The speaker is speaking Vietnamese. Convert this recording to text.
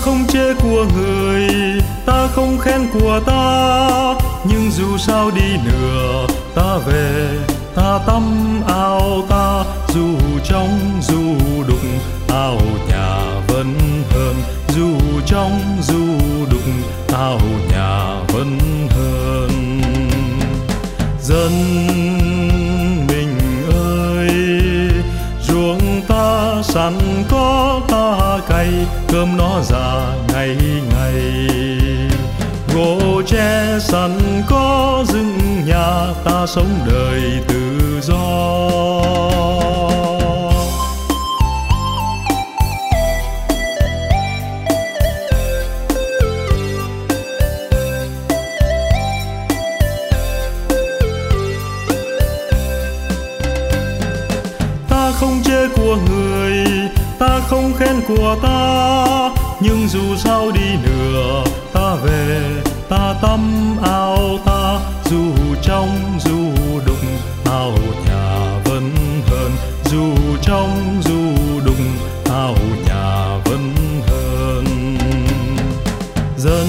không chê của người, ta không khen của ta. Nhưng dù sao đi nữa, ta về, ta tắm ao ta. Dù trong, dù đụng ao nhà vẫn hơn dù trong, dù đụng ao nhà vẫn hơn dân mình ơi, ruộng ta sẵn có tay cơm nó già ngày ngày. Gỗ tre sẵn có dựng nhà, ta sống đời tự do. Ta không chê của người ta không khen của ta, nhưng dù sao đi nữa, ta về, ta tắm ao ta, dù trong, dù đục ao nhà vẫn hơn. Dù trong, dù đục ao nhà vẫn hơn. Dân